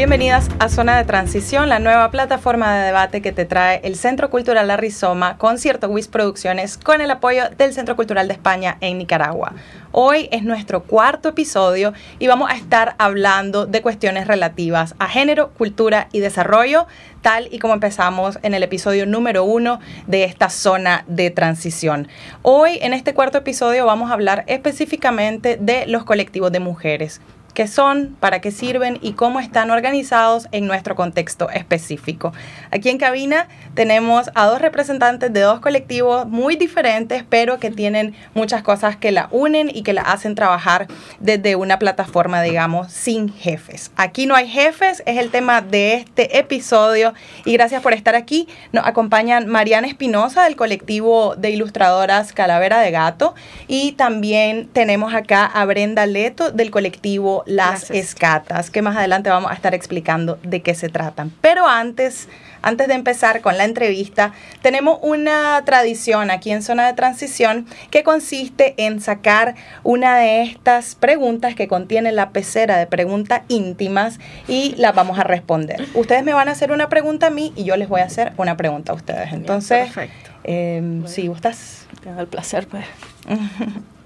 Bienvenidas a Zona de Transición, la nueva plataforma de debate que te trae el Centro Cultural La Rizoma, Concierto WIS Producciones, con el apoyo del Centro Cultural de España en Nicaragua. Hoy es nuestro cuarto episodio y vamos a estar hablando de cuestiones relativas a género, cultura y desarrollo, tal y como empezamos en el episodio número uno de esta zona de transición. Hoy, en este cuarto episodio, vamos a hablar específicamente de los colectivos de mujeres qué son, para qué sirven y cómo están organizados en nuestro contexto específico. Aquí en cabina tenemos a dos representantes de dos colectivos muy diferentes, pero que tienen muchas cosas que la unen y que la hacen trabajar desde una plataforma, digamos, sin jefes. Aquí no hay jefes, es el tema de este episodio y gracias por estar aquí. Nos acompañan Mariana Espinosa del colectivo de ilustradoras Calavera de Gato y también tenemos acá a Brenda Leto del colectivo las escatas, que más adelante vamos a estar explicando de qué se tratan. Pero antes, antes de empezar con la entrevista, tenemos una tradición aquí en Zona de Transición que consiste en sacar una de estas preguntas que contiene la pecera de preguntas íntimas y las vamos a responder. Ustedes me van a hacer una pregunta a mí y yo les voy a hacer una pregunta a ustedes. Entonces, Perfecto. Eh, si gustas. Tengo el placer, pues.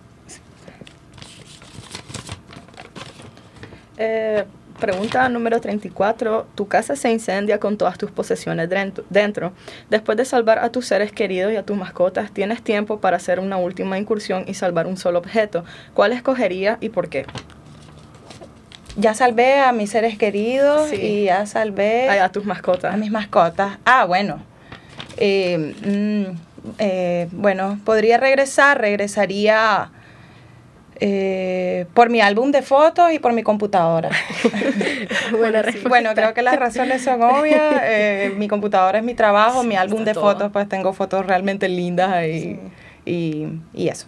Eh, pregunta número 34. Tu casa se incendia con todas tus posesiones dentro. Después de salvar a tus seres queridos y a tus mascotas, tienes tiempo para hacer una última incursión y salvar un solo objeto. ¿Cuál escogería y por qué? Ya salvé a mis seres queridos y ya salvé... a tus mascotas. A mis mascotas. Ah, bueno. Eh, mm, eh, bueno, podría regresar, regresaría eh, por mi álbum de fotos y por mi computadora. bueno, creo que las razones son obvias. Eh, mi computadora es mi trabajo, mi álbum de fotos, pues tengo fotos realmente lindas ahí y, y, eso.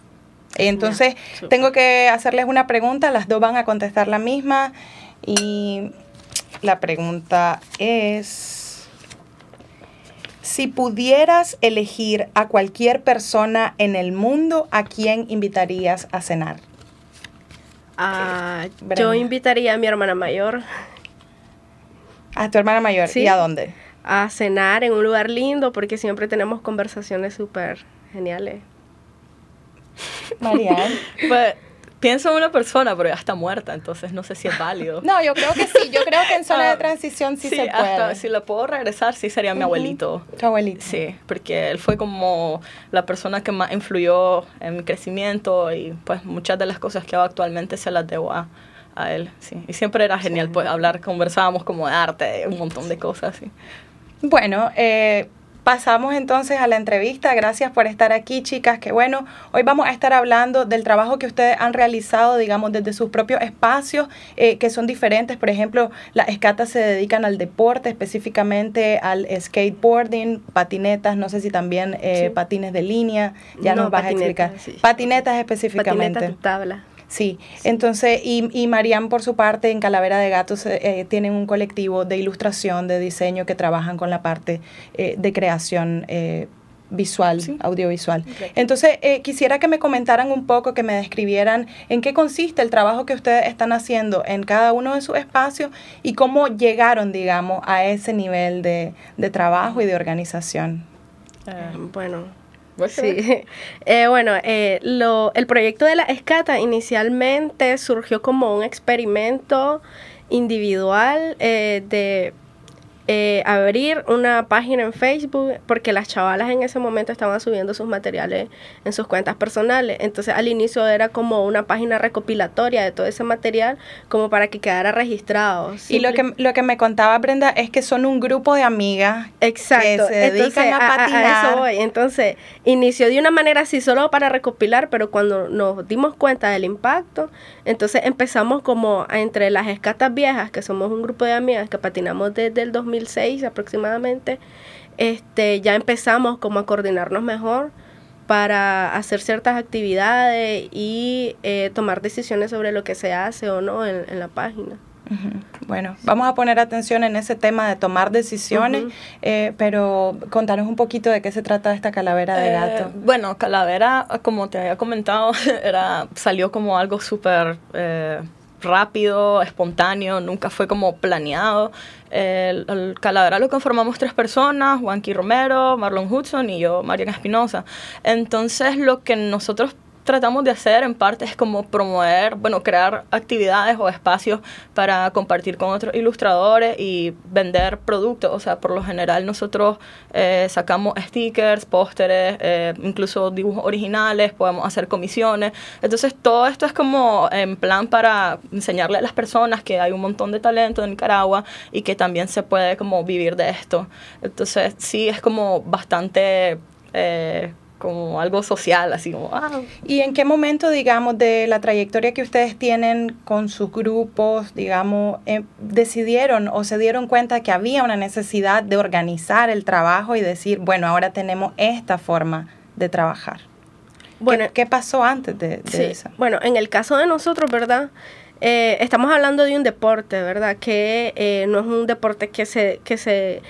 Entonces, tengo que hacerles una pregunta, las dos van a contestar la misma y la pregunta es, si pudieras elegir a cualquier persona en el mundo, ¿a quién invitarías a cenar? Ah, yo invitaría a mi hermana mayor. ¿A tu hermana mayor? ¿Y a dónde? A cenar en un lugar lindo porque siempre tenemos conversaciones súper geniales. Mariana. pues pienso en una persona, pero ya está muerta, entonces no sé si es válido. No, yo creo que sí, yo creo que en zona de ah, transición sí, se puede. si lo puedo regresar, sí sería mi abuelito. Tu abuelito. Sí, porque él fue como la persona que más influyó en mi crecimiento y pues muchas de las cosas que hago actualmente se las debo a, a él, sí. Y siempre era genial, pues hablar, conversábamos como de arte, un montón de cosas, sí. Bueno, eh, Pasamos entonces a la entrevista. Gracias por estar aquí, chicas. Que bueno, hoy vamos a estar hablando del trabajo que ustedes han realizado, digamos, desde sus propios espacios, eh, que son diferentes. Por ejemplo, las escatas se dedican al deporte, específicamente al skateboarding, patinetas, no sé si también eh, patines de línea. Ya nos vas a explicar. Patinetas específicamente. Patinetas tabla. Sí, entonces, y, y Marian por su parte en Calavera de Gatos eh, eh, tienen un colectivo de ilustración, de diseño que trabajan con la parte eh, de creación visual, audiovisual. Entonces, quisiera que me comentaran un poco, que me describieran en qué consiste el trabajo que ustedes están haciendo en cada uno de sus espacios y cómo llegaron, digamos, a ese nivel de, de trabajo y de organización. bueno, Sí. Eh, bueno, eh, lo, el proyecto de la escata inicialmente surgió como un experimento individual eh, de eh, abrir una página en Facebook porque las chavalas en ese momento estaban subiendo sus materiales en sus cuentas personales. Entonces al inicio era como una página recopilatoria de todo ese material como para que quedara registrado. Y lo que, lo que me contaba Brenda es que son un grupo de amigas Exacto. que se dedican a, patinar. eso voy. Entonces inició de una manera así solo para recopilar, pero cuando nos dimos cuenta del impacto, entonces empezamos como entre las escatas viejas, que somos un grupo de amigas que patinamos desde el 2000 2006 aproximadamente, este, ya empezamos como a coordinarnos mejor para hacer ciertas actividades y eh, tomar decisiones sobre lo que se hace o no en, la página. Bueno, vamos a poner atención en ese tema de tomar decisiones, eh, pero contanos un poquito de qué se trata esta calavera de gato. Eh, bueno, calavera, como te había comentado, era, salió como algo súper rápido, espontáneo, nunca fue como planeado. El, el lo conformamos tres personas, Juanqui Romero, Marlon Hudson y yo, Mariana Espinosa. Entonces lo que nosotros tratamos de hacer en parte es como promover, bueno, crear actividades o espacios para compartir con otros ilustradores y vender productos. O sea, por lo general nosotros eh, sacamos stickers, pósteres, eh, incluso dibujos originales, podemos hacer comisiones. Entonces todo esto es como en plan para enseñarle a las personas que hay un montón de talento en Nicaragua y que también se puede como vivir de esto. Entonces sí es como bastante... Eh, como algo social, así como... Ah. ¿Y en qué momento, digamos, de la trayectoria que ustedes tienen con sus grupos, digamos, eh, decidieron o se dieron cuenta que había una necesidad de organizar el trabajo y decir, bueno, ahora tenemos esta forma de trabajar? Bueno, ¿Qué, pasó antes de, de eso? Bueno, en el caso de nosotros, ¿verdad? Eh, estamos hablando de un deporte, ¿verdad? Que eh, no es un deporte que se, que, se,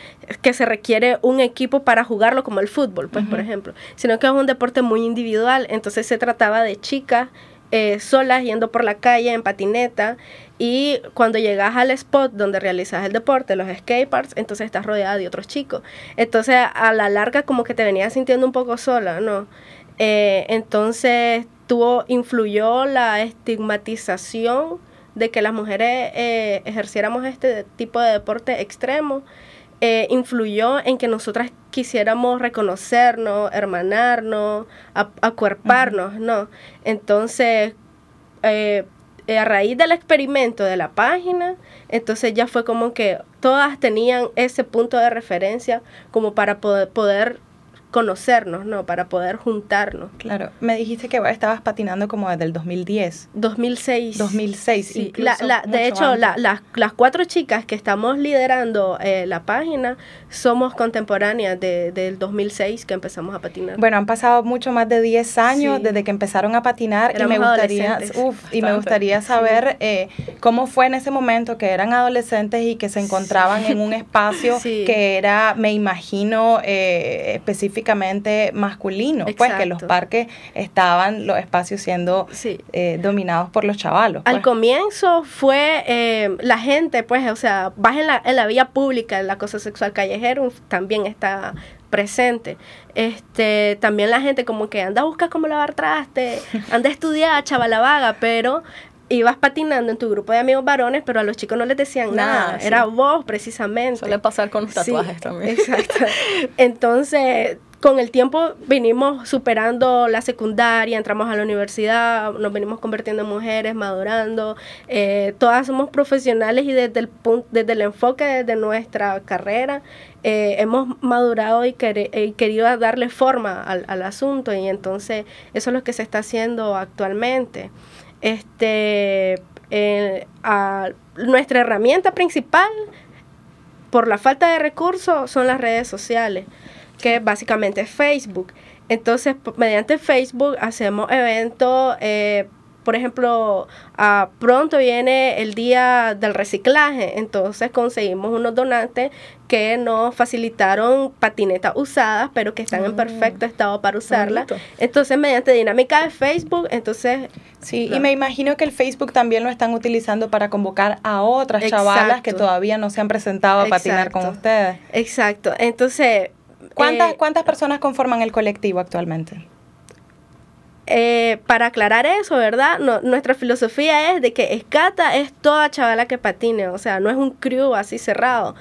que se requiere un equipo para jugarlo como el fútbol, pues, por ejemplo, sino que es un deporte muy individual. Entonces se trataba de chicas eh, solas yendo por la calle en patineta y cuando llegas al spot donde realizas el deporte, los skateparks, entonces estás rodeada de otros chicos. Entonces a la larga como que te venías sintiendo un poco sola, ¿no? entonces tuvo, influyó la estigmatización de que las mujeres eh, ejerciéramos este tipo de deporte extremo, eh, influyó en que nosotras quisiéramos reconocernos, hermanarnos, acuerparnos, ¿no? Entonces, eh, a raíz del experimento de la página, entonces ya fue como que todas tenían ese punto de referencia como para poder, poder conocernos, ¿no? Para poder juntarnos. Claro, me dijiste que estabas patinando como desde el 2010. 2006. 2006, sí. de hecho, las cuatro chicas que estamos liderando eh, la página somos contemporáneas de, del 2006 que empezamos a patinar. Bueno, han pasado mucho más de 10 años desde que empezaron a patinar y me gustaría, y me gustaría saber eh, cómo fue en ese momento que eran adolescentes y que se encontraban en un espacio que era, me imagino, eh, específicamente masculino, pues que los parques estaban, los espacios siendo eh, dominados por los chavalos. Al pues. comienzo fue eh, la gente, pues, o sea, vas en la, en la vía pública, el acoso sexual callejero también está presente. Este, también la gente como que anda a buscar cómo lavar traste, anda a estudiar, chavala vaga, pero ibas patinando en tu grupo de amigos varones, pero a los chicos no les decían nada, era vos precisamente. Suele pasar con los tatuajes también. Exacto. Entonces, con el tiempo vinimos superando la secundaria, entramos a la universidad, nos venimos convirtiendo en mujeres, madurando. Eh, todas somos profesionales y desde el, punto, desde el enfoque de nuestra carrera eh, hemos madurado y, querido darle forma al, al, asunto y entonces eso es lo que se está haciendo actualmente. Este, eh, nuestra herramienta principal por la falta de recursos son las redes sociales que básicamente es Facebook. Entonces, mediante Facebook hacemos eventos, eh, por ejemplo, pronto viene el día del reciclaje, entonces conseguimos unos donantes que nos facilitaron patinetas usadas, pero que están en perfecto mm. estado para usarlas. Entonces, mediante dinámica de Facebook, entonces... Sí, y me imagino que el Facebook también lo están utilizando para convocar a otras chavalas que todavía no se han presentado a patinar con ustedes. Exacto, entonces ¿Cuántas, eh, ¿Cuántas personas conforman el colectivo actualmente? Eh, para aclarar eso, ¿verdad? nuestra filosofía es de que Escata es toda chavala que patine, o sea, no es un crew así cerrado,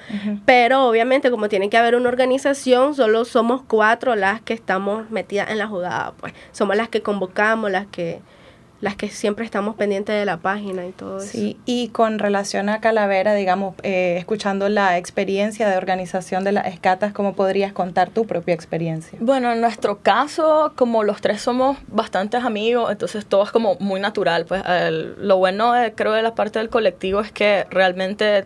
pero obviamente como tiene que haber una organización, solo somos cuatro las que estamos metidas en la jugada, pues somos las que convocamos, las que las que siempre estamos pendientes de la página y todo sí, eso. y con relación a Calavera, digamos, eh, escuchando la experiencia de organización de las escatas, ¿cómo podrías contar tu propia experiencia? Bueno, en nuestro caso, como los tres somos bastantes amigos, entonces todo es como muy natural. Pues lo bueno, creo, de la parte del colectivo es que realmente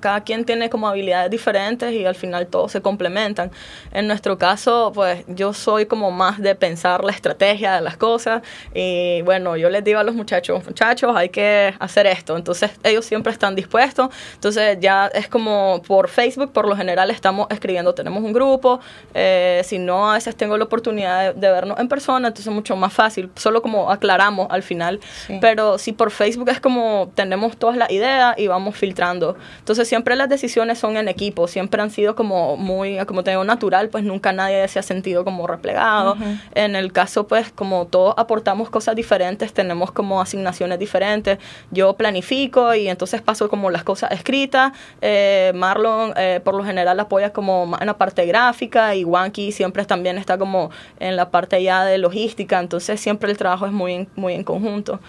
cada quien tiene como habilidades diferentes y al final todos se complementan. En nuestro caso, pues yo soy como más de pensar la estrategia de las cosas y bueno, yo les digo a los muchachos, muchachos, hay que hacer esto. Entonces ellos siempre están dispuestos. Entonces ya es como por Facebook, por lo general estamos escribiendo, tenemos un grupo, eh, si no, a veces tengo la oportunidad de, vernos en persona, entonces es mucho más fácil, solo como aclaramos al final. Pero si por Facebook es como tenemos todas las ideas y vamos filtrando. Entonces siempre las decisiones son en equipo, siempre han sido como muy, como tengo natural, pues nunca nadie se ha sentido como replegado. En el caso, pues como todos aportamos cosas diferentes, tenemos como asignaciones diferentes. Yo planifico y entonces paso como las cosas escritas. Eh, Marlon eh, por lo general apoya como en la parte gráfica y Wanky siempre también está como en la parte ya de logística, entonces siempre el trabajo es muy muy en conjunto.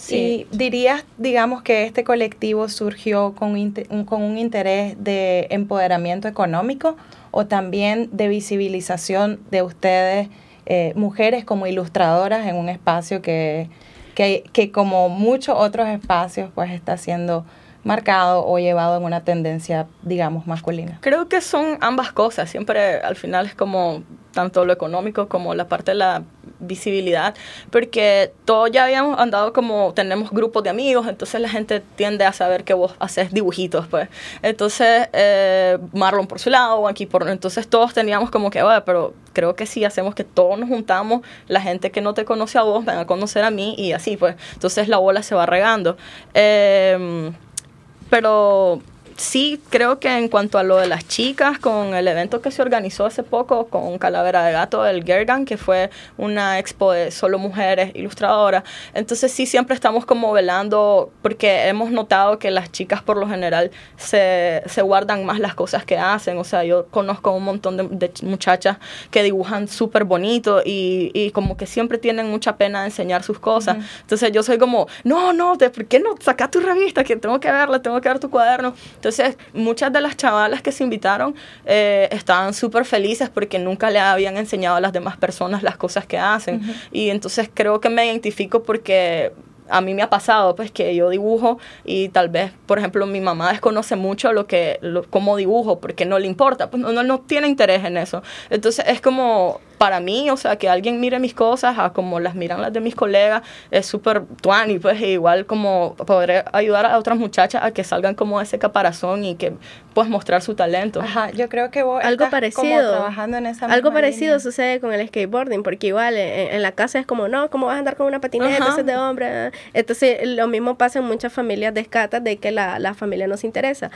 Sí. dirías, digamos, que este colectivo surgió con, un, con un interés de empoderamiento económico o también de visibilización de ustedes, eh, mujeres como ilustradoras en un espacio que, que, que, como muchos otros espacios, pues está siendo marcado o llevado en una tendencia, digamos, masculina? Creo que son ambas cosas. Siempre al final es como tanto lo económico como la parte de la visibilidad, porque todos ya habíamos andado como, tenemos grupos de amigos, entonces la gente tiende a saber que vos haces dibujitos, pues. Entonces, eh, Marlon por su lado, aquí por... Entonces todos teníamos como que, bueno, pero creo que sí hacemos que todos nos juntamos, la gente que no te conoce a vos van a conocer a mí y así, pues. Entonces la bola se va regando. Eh, pero sí creo que en cuanto a lo de las chicas, con el evento que se organizó hace poco con Calavera de Gato, el Gergan, que fue una expo de solo mujeres ilustradoras, entonces sí siempre estamos como velando, porque hemos notado que las chicas por lo general se, se guardan más las cosas que hacen, o sea, yo conozco un montón de, muchachas que dibujan súper bonito y, y, como que siempre tienen mucha pena de enseñar sus cosas, entonces yo soy como, no, no, ¿por qué no saca tu revista? Que tengo que verla, tengo que ver tu cuaderno, entonces, muchas de las chavalas que se invitaron eh, estaban súper felices porque nunca le habían enseñado a las demás personas las cosas que hacen. Y entonces creo que me identifico porque a mí me ha pasado pues que yo dibujo y tal vez por ejemplo mi mamá desconoce mucho lo que lo, cómo dibujo porque no le importa pues no, no, no tiene interés en eso entonces es como para mí, o sea, que alguien mire mis cosas a como las miran las de mis colegas, es súper tuani, pues igual como poder ayudar a otras muchachas a que salgan como de ese caparazón y que pues mostrar su talento. Ajá, yo creo que vos algo parecido, trabajando en esa Algo parecido sucede con el skateboarding, porque igual en, la casa es como, no, ¿cómo vas a andar con una patineta? Ese es de hombre. Entonces, lo mismo pasa en muchas familias de escatas de que la, la familia nos interesa.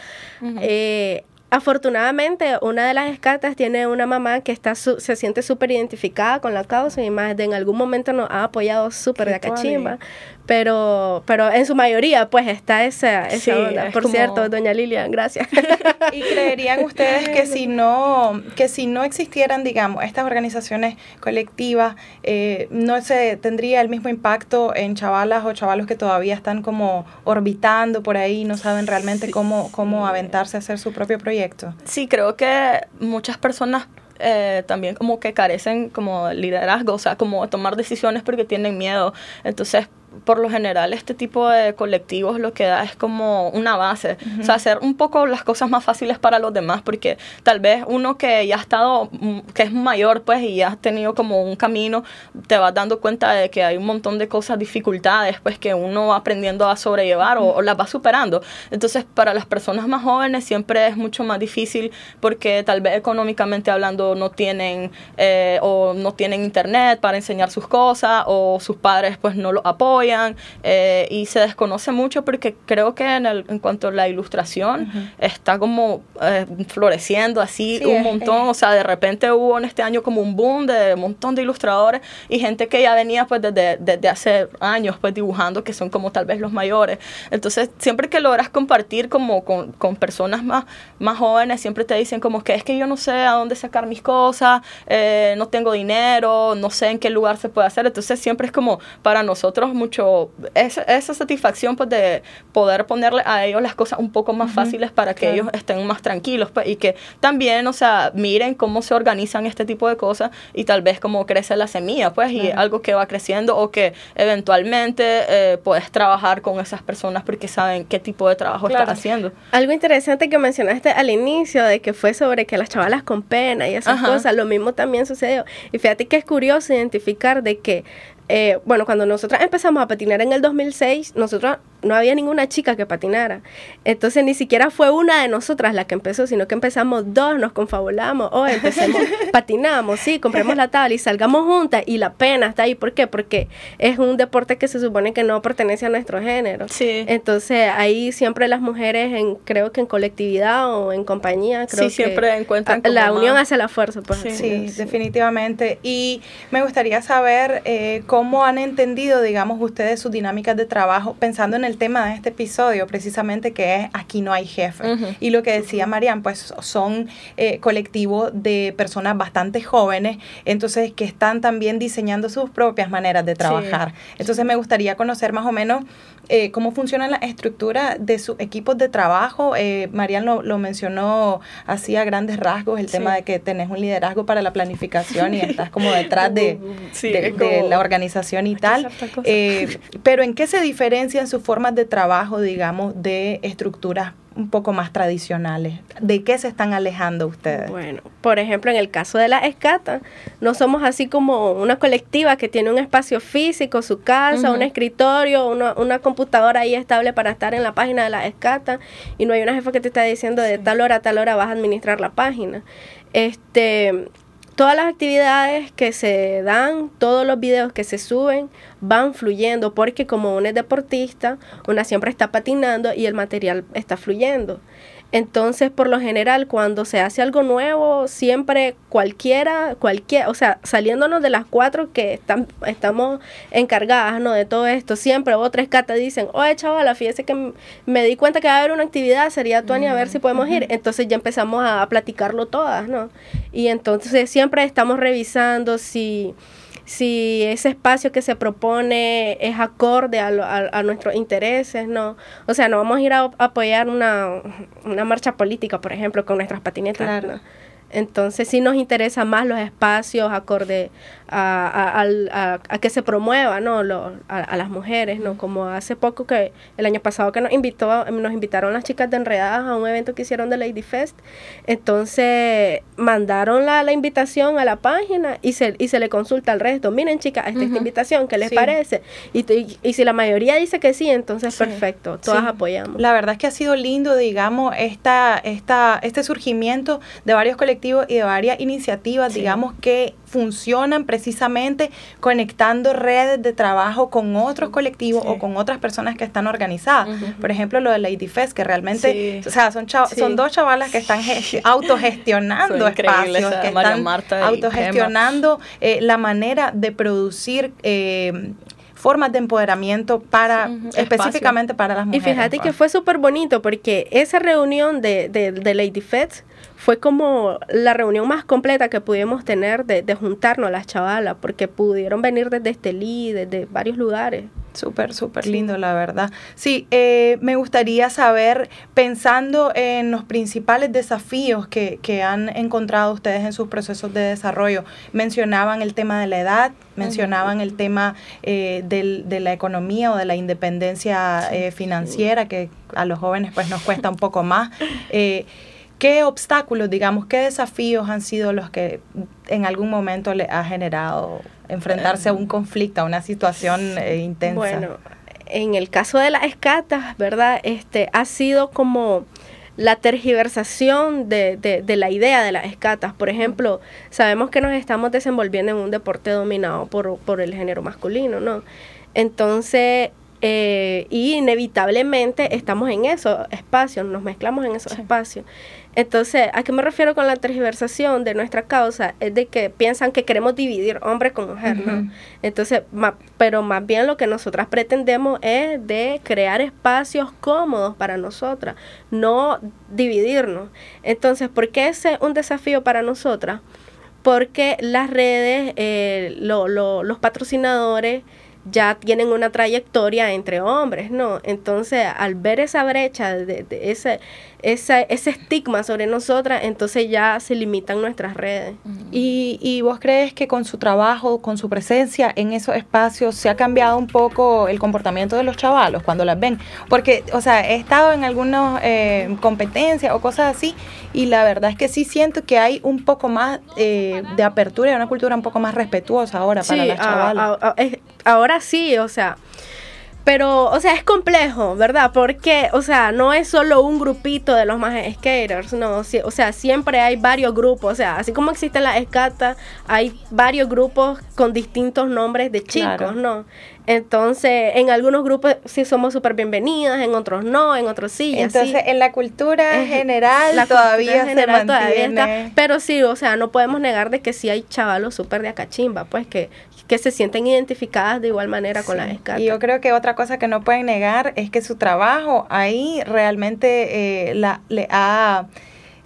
eh, Afortunadamente, una de las escatas tiene una mamá que está se siente súper identificada con la causa y más de en algún momento nos ha apoyado súper de cachimba pero pero en su mayoría pues está esa, esa onda. Por cierto, doña Lilian, gracias. ¿Y creerían ustedes que si no que si no existieran, digamos, estas organizaciones colectivas, eh, no se tendría el mismo impacto en chavalas o chavalos que todavía están como orbitando por ahí, no saben realmente cómo cómo aventarse a hacer su propio proyecto? Sí, creo que muchas personas eh, también como que carecen como liderazgo, o sea, como tomar decisiones porque tienen miedo. Entonces, por lo general este tipo de colectivos lo que da es como una base, o sea, hacer un poco las cosas más fáciles para los demás, porque tal vez uno que ya ha estado, mm, que es mayor, pues, y ya ha tenido como un camino, te vas dando cuenta de que hay un montón de cosas, dificultades, pues, que uno va aprendiendo a sobrellevar o, las va superando. Entonces, para las personas más jóvenes siempre es mucho más difícil porque tal vez económicamente hablando no tienen eh, o no tienen internet para enseñar sus cosas o sus padres pues no lo apoyan eh, y se desconoce mucho porque creo que en, el, en cuanto a la ilustración está como eh, floreciendo así un montón, o sea, de repente hubo en este año como un boom de un montón de ilustradores y gente que ya venía pues desde, desde hace años pues dibujando que son como tal vez los mayores. Entonces, siempre que logras compartir como con, con personas más, más jóvenes, siempre te dicen como que es que yo no sé a dónde sacar mis cosas, eh, no tengo dinero, no sé en qué lugar se puede hacer. Entonces, siempre es como para nosotros mucho mucho esa, esa satisfacción pues, de poder ponerle a ellos las cosas un poco más fáciles para que ellos estén más tranquilos pues, y que también, o sea, miren cómo se organizan este tipo de cosas y tal vez cómo crece la semilla, pues, y algo que va creciendo o que eventualmente eh, puedes trabajar con esas personas porque saben qué tipo de trabajo estás haciendo. Algo interesante que mencionaste al inicio de que fue sobre que las chavalas con pena y esas cosas, lo mismo también sucedió. Y fíjate que es curioso identificar de que eh, bueno, cuando nosotros empezamos a patinar en el 2006, nosotros no había ninguna chica que patinara. Entonces ni siquiera fue una de nosotras la que empezó, sino que empezamos dos, nos confabulamos, o oh, empecemos, patinamos, sí, compremos la tabla y salgamos juntas y la pena está ahí. ¿Por qué? Porque es un deporte que se supone que no pertenece a nuestro género. Sí. Entonces ahí siempre las mujeres, en, creo que en colectividad o en compañía, creo sí, siempre encuentran la unión hace la fuerza. Pues, sí, definitivamente. Y me gustaría saber eh, cómo han entendido, digamos, ustedes sus dinámicas de trabajo pensando en el tema de este episodio, precisamente que es Aquí no hay jefe. Y lo que decía Marian, pues son eh, colectivos de personas bastante jóvenes, entonces que están también diseñando sus propias maneras de trabajar. Entonces me gustaría conocer más o menos eh, cómo funciona la estructura de sus equipos de trabajo. Eh, Marian lo, mencionó así a grandes rasgos, el tema de que tenés un liderazgo para la planificación y estás como detrás de, de, la organización y tal. Eh, pero ¿en qué se diferencian sus formas de trabajo, digamos, de estructuras un poco más tradicionales? ¿De qué se están alejando ustedes? Bueno, por ejemplo, en el caso de la escata, no somos así como una colectiva que tiene un espacio físico, su casa, un escritorio, una, una, computadora ahí estable para estar en la página de la escata y no hay una jefa que te está diciendo de tal hora a tal hora vas a administrar la página. Este, todas las actividades que se dan, todos los videos que se suben van fluyendo porque como una es deportista, una siempre está patinando y el material está fluyendo. Entonces, por lo general, cuando se hace algo nuevo, siempre cualquiera, cualquiera, o sea, saliéndonos de las cuatro que están, estamos encargadas, ¿no? De todo esto, siempre otras catas dicen, oye, chavala, fíjese que me di cuenta que va a haber una actividad, sería Tony, a ver si podemos ir. Entonces ya empezamos a platicarlo todas, ¿no? Y entonces siempre estamos revisando si si ese espacio que se propone es acorde a, a, nuestros intereses, ¿no? O sea, no vamos a ir a, apoyar una, una marcha política, por ejemplo, con nuestras patinetas. Entonces sí nos interesa más los espacios acorde a, que se promueva ¿no? a, las mujeres, ¿no? Como hace poco que el año pasado que nos invitó, nos invitaron las chicas de Enredadas a un evento que hicieron de Lady Fest. Entonces mandaron la, la invitación a la página y se, y se le consulta al resto. Miren chicas, esta, esta invitación, ¿qué les parece? Y, y, si la mayoría dice que sí, entonces perfecto, todas apoyamos. La verdad es que ha sido lindo, digamos, esta, esta, este surgimiento de varios colectivos y de varias iniciativas, digamos, que funcionan precisamente conectando redes de trabajo con otros colectivos o con otras personas que están organizadas. Por ejemplo, lo de Lady Fest, que realmente, o sea, son, son dos chavalas que están autogestionando espacios, que están autogestionando eh, la manera de producir eh, formas de empoderamiento para específicamente para las mujeres. Y fíjate que fue súper bonito porque esa reunión de, de, de Lady Fest fue como la reunión más completa que pudimos tener de, de juntarnos las chavalas, porque pudieron venir desde Estelí, desde varios lugares. Súper, súper lindo, la verdad. Sí, eh, me gustaría saber, pensando en los principales desafíos que, que, han encontrado ustedes en sus procesos de desarrollo, mencionaban el tema de la edad, mencionaban el tema eh, del, de la economía o de la independencia eh, financiera, que a los jóvenes pues nos cuesta un poco más. ¿Qué obstáculos, digamos, qué desafíos han sido los que en algún momento le ha generado enfrentarse a un conflicto, a una situación eh, intensa? Bueno, en el caso de las escatas, ¿verdad? Este, ha sido como la tergiversación de, de, de, la idea de las escatas. Por ejemplo, sabemos que nos estamos desenvolviendo en un deporte dominado por, por el género masculino, ¿no? Entonces, eh, y inevitablemente estamos en esos espacios, nos mezclamos en esos espacios. Entonces, ¿a qué me refiero con la tergiversación de nuestra causa? Es de que piensan que queremos dividir hombre con mujer, ¿no? Entonces, pero más bien lo que nosotras pretendemos es de crear espacios cómodos para nosotras, no dividirnos. Entonces, ¿por qué es un desafío para nosotras? Porque las redes, eh, los patrocinadores, ya tienen una trayectoria entre hombres, ¿no? Entonces, al ver esa brecha, de, ese, ese, ese estigma sobre nosotras, entonces ya se limitan nuestras redes. ¿Y, ¿Y vos crees que con su trabajo, con su presencia en esos espacios, se ha cambiado un poco el comportamiento de los chavalos cuando las ven? Porque, o sea, he estado en algunas eh, competencias o cosas así, y la verdad es que sí siento que hay un poco más eh, de apertura y una cultura un poco más respetuosa ahora para las chavalas. Ahora sí, o sea, pero, o sea, es complejo, ¿verdad? Porque, o sea, no es solo un grupito de los más skaters, no. o sea, siempre hay varios grupos. O sea, así como existen las escatas, hay varios grupos con distintos nombres de chicos, ¿no? Entonces, en algunos grupos sí somos súper bienvenidas, en otros no, en otros sí. Entonces, en la cultura general todavía se mantiene. pero sí, o sea, no podemos negar de que sí hay chavalos súper de acachimba, pues que, que se sienten identificadas de igual manera con la escala. Y yo creo que otra cosa que no pueden negar es que su trabajo ahí realmente eh, la, le ha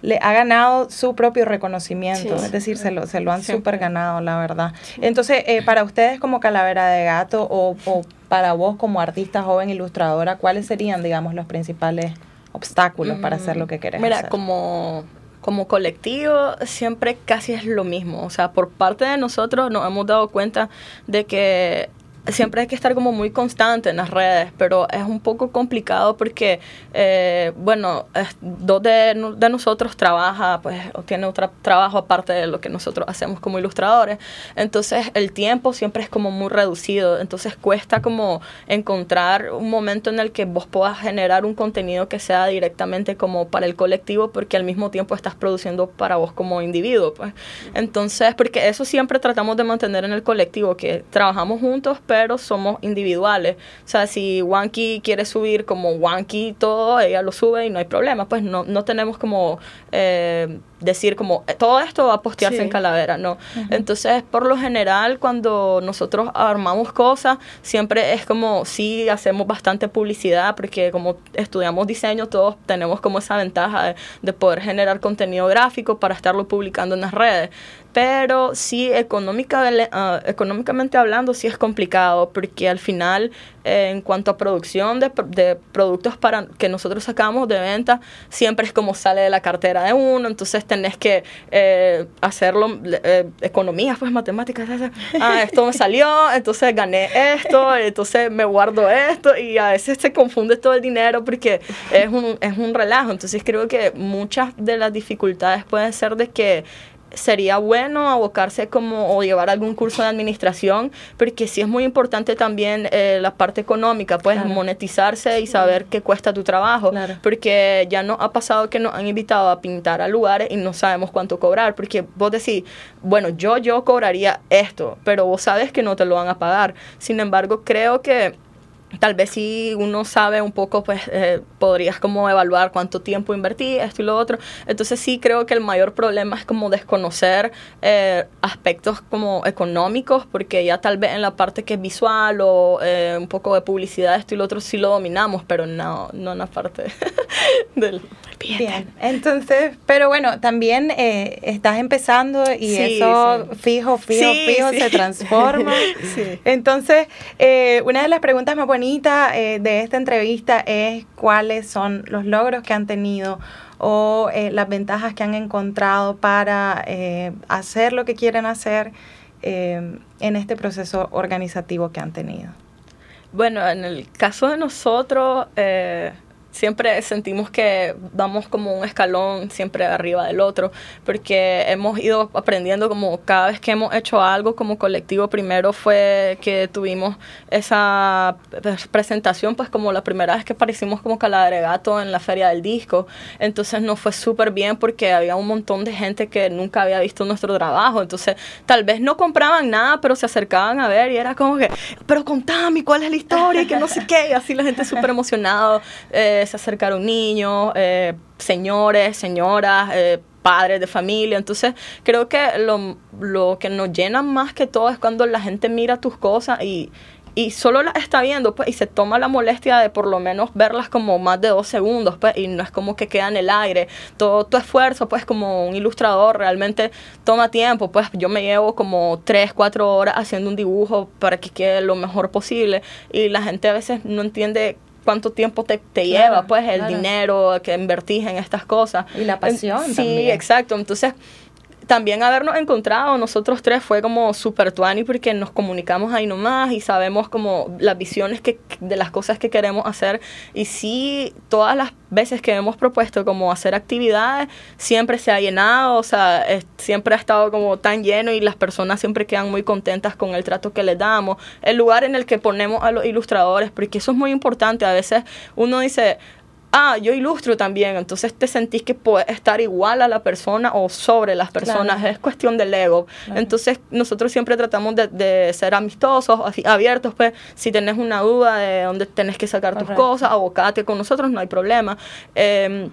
le ha ganado su propio reconocimiento, es decir, se lo, se lo han súper ganado, la verdad. Entonces, eh, para ustedes como Calavera de Gato o, o, para vos como artista joven ilustradora, ¿cuáles serían, digamos, los principales obstáculos para hacer lo que querés Mira, como como colectivo siempre casi es lo mismo. O sea, por parte de nosotros nos hemos dado cuenta de que siempre hay que estar como muy constante en las redes, pero es un poco complicado porque, eh, bueno, dos de, nosotros trabaja, pues, o tiene otro trabajo aparte de lo que nosotros hacemos como ilustradores, entonces el tiempo siempre es como muy reducido, entonces cuesta como encontrar un momento en el que vos puedas generar un contenido que sea directamente como para el colectivo, porque al mismo tiempo estás produciendo para vos como individuo, pues. Entonces, porque eso siempre tratamos de mantener en el colectivo, que trabajamos juntos, pero somos individuales. O sea, si Wanky quiere subir como Wanky todo, ella lo sube y no hay problema. Pues no, no tenemos como eh, decir como eh, todo esto va a postearse en Calavera, ¿no? Entonces, por lo general, cuando nosotros armamos cosas, siempre es como, sí, hacemos bastante publicidad, porque como estudiamos diseño, todos tenemos como esa ventaja de, poder generar contenido gráfico para estarlo publicando en las redes. Pero sí, económica, uh, económicamente hablando, sí es complicado, porque al final, eh, en cuanto a producción de, de productos para que nosotros sacamos de venta, siempre es como sale de la cartera de uno, entonces tenés que eh, hacerlo, eh, economías, pues matemáticas, ah, esto me salió, entonces gané esto, entonces me guardo esto y a veces se confunde todo el dinero porque es un, es un relajo, entonces creo que muchas de las dificultades pueden ser de que sería bueno abocarse como o llevar algún curso de administración, porque sí es muy importante también eh, la parte económica, pues monetizarse y saber qué cuesta tu trabajo, porque ya no ha pasado que nos han invitado a pintar a lugares y no sabemos cuánto cobrar, porque vos decís, bueno, yo yo cobraría esto, pero vos sabes que no te lo van a pagar. Sin embargo, creo que tal vez si uno sabe un poco, pues eh, podrías como evaluar cuánto tiempo invertí, esto y lo otro. Entonces sí creo que el mayor problema es como desconocer eh, aspectos como económicos, porque ya tal vez en la parte que es visual o eh, un poco de publicidad, esto y lo otro sí lo dominamos, pero no, no en la parte del... Bien. entonces, pero bueno, también estás empezando y eso fijo, fijo, fijo se transforma. Entonces, una de las preguntas más buenas eh, de esta entrevista es cuáles son los logros que han tenido o eh, las ventajas que han encontrado para eh, hacer lo que quieren hacer en este proceso organizativo que han tenido. Bueno, en el caso de nosotros, siempre sentimos que vamos como un escalón siempre arriba del otro, porque hemos ido aprendiendo como cada vez que hemos hecho algo como colectivo, primero fue que tuvimos esa presentación, pues como la primera vez que aparecimos como Gato en la feria del disco, entonces nos fue súper bien porque había un montón de gente que nunca había visto nuestro trabajo, entonces tal vez no compraban nada, pero se acercaban a ver y era como que, pero contame cuál es la historia y que no sé qué, y así la gente súper emocionada. Eh, se acercaron niños, eh, señores, señoras, eh, padres de familia. Entonces, creo que lo, lo, que nos llena más que todo es cuando la gente mira tus cosas y, y solo las está viendo, pues, y se toma la molestia de por lo menos verlas como más de dos segundos, pues, y no es como que queda en el aire. Todo tu esfuerzo, pues, como un ilustrador, realmente toma tiempo, pues, yo me llevo como tres, cuatro horas haciendo un dibujo para que quede lo mejor posible, y la gente a veces no entiende cuánto tiempo te, te lleva, pues, el dinero que invertís en estas cosas. Y la pasión. Sí, exacto. Entonces, también habernos encontrado nosotros tres fue como super tuani porque nos comunicamos ahí nomás y sabemos como las visiones que, de las cosas que queremos hacer. Y sí, todas las veces que hemos propuesto como hacer actividades, siempre se ha llenado, o sea, siempre ha estado como tan lleno y las personas siempre quedan muy contentas con el trato que les damos, el lugar en el que ponemos a los ilustradores, porque eso es muy importante, a veces uno dice, ah, yo ilustro también, entonces te sentís que puedes estar igual a la persona o sobre las personas, es cuestión del ego. Entonces nosotros siempre tratamos de, ser amistosos, así, abiertos, pues si tenés una duda de dónde tenés que sacar tus cosas, abocate con nosotros, no hay problema. Eh,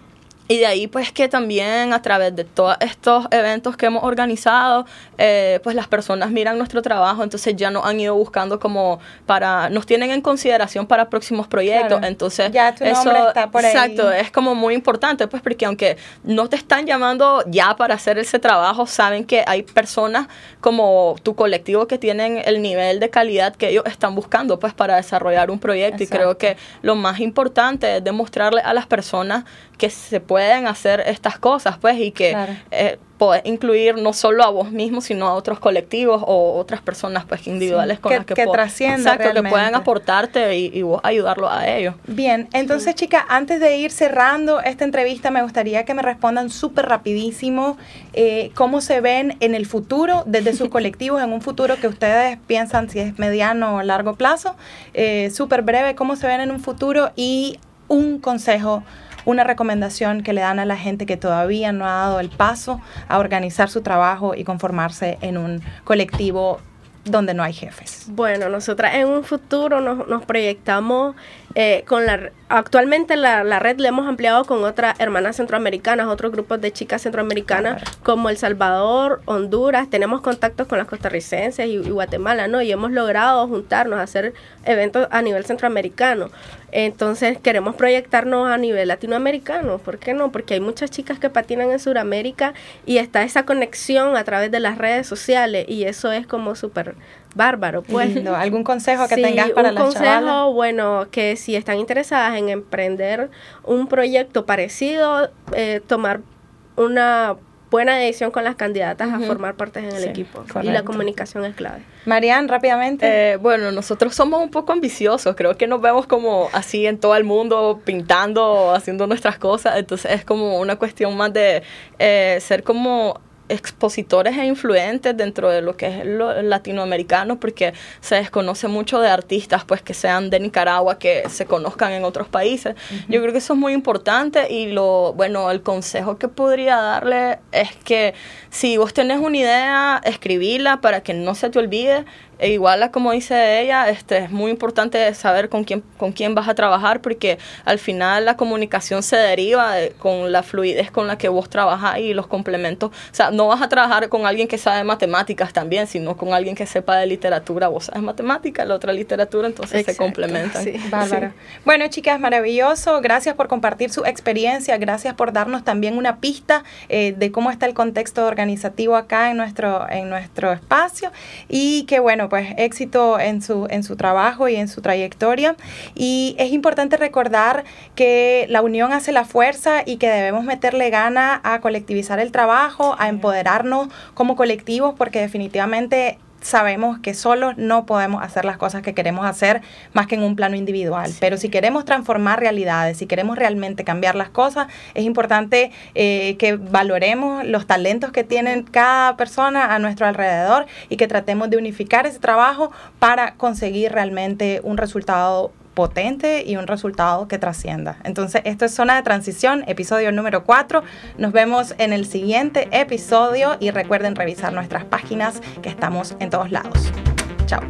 y de ahí pues que también a través de todos estos eventos que hemos organizado, eh, pues las personas miran nuestro trabajo, entonces ya nos han ido buscando como para, nos tienen en consideración para próximos proyectos, entonces ya tu eso, está por exacto, es como muy importante pues porque aunque no te están llamando ya para hacer ese trabajo, saben que hay personas como tu colectivo que tienen el nivel de calidad que ellos están buscando pues para desarrollar un proyecto. Y creo que lo más importante es demostrarle a las personas que se pueden hacer estas cosas, pues, y que eh, puedes incluir no solo a vos mismo, sino a otros colectivos o otras personas, pues, individuales con que, las que, que Exacto, que pueden aportarte y, vos ayudarlo a ellos. Bien, entonces, chicas, antes de ir cerrando esta entrevista, me gustaría que me respondan súper rapidísimo eh, cómo se ven en el futuro, desde sus colectivos, en un futuro que ustedes piensan si es mediano o largo plazo, eh, súper breve, cómo se ven en un futuro y un consejo una recomendación que le dan a la gente que todavía no ha dado el paso a organizar su trabajo y conformarse en un colectivo donde no hay jefes? Bueno, nosotras en un futuro nos, proyectamos eh, con la actualmente la, la, red le hemos ampliado con otras hermanas centroamericanas, otros grupos de chicas centroamericanas como El Salvador, Honduras, tenemos contactos con las costarricenses y, Guatemala, ¿no? Y hemos logrado juntarnos, a hacer eventos a nivel centroamericano. Entonces queremos proyectarnos a nivel latinoamericano, ¿por qué no? Porque hay muchas chicas que patinan en Sudamérica y está esa conexión a través de las redes sociales y eso es como súper bárbaro, pues. ¿Algún consejo que tengas para las Un consejo, bueno, que si están interesadas en emprender un proyecto parecido, eh, tomar una buena decisión con las candidatas a formar parte en el equipo. Y la comunicación es clave. Marian, rápidamente. Eh, bueno, nosotros somos un poco ambiciosos, creo que nos vemos como así en todo el mundo, pintando, haciendo nuestras cosas, entonces es como una cuestión más de eh, ser como expositores e influentes dentro de lo que es lo latinoamericano porque se desconoce mucho de artistas pues que sean de Nicaragua que se conozcan en otros países. Yo creo que eso es muy importante y lo bueno el consejo que podría darle es que si vos tenés una idea escribirla para que no se te olvide e igual a como dice ella, este, es muy importante saber con quién, con quién vas a trabajar porque al final la comunicación se deriva con la fluidez con la que vos trabajas y los complementos. O sea, no vas a trabajar con alguien que sabe matemáticas también, sino con alguien que sepa de literatura. Vos sabes matemáticas, la otra literatura, entonces se complementan. Sí. Bárbaro. Bueno, chicas, maravilloso. Gracias por compartir su experiencia. Gracias por darnos también una pista eh, de cómo está el contexto organizativo acá en nuestro, en nuestro espacio. Y que bueno, pues éxito en su, en su trabajo y en su trayectoria. Y es importante recordar que la unión hace la fuerza y que debemos meterle gana a colectivizar el trabajo, a empoderarnos como colectivos, porque definitivamente sabemos que solo no podemos hacer las cosas que queremos hacer más que en un plano individual. Pero si queremos transformar realidades, si queremos realmente cambiar las cosas, es importante eh, que valoremos los talentos que tienen cada persona a nuestro alrededor y que tratemos de unificar ese trabajo para conseguir realmente un resultado potente y un resultado que trascienda. Entonces, esto es Zona de Transición, episodio número 4. Nos vemos en el siguiente episodio y recuerden revisar nuestras páginas que estamos en todos lados. Chao.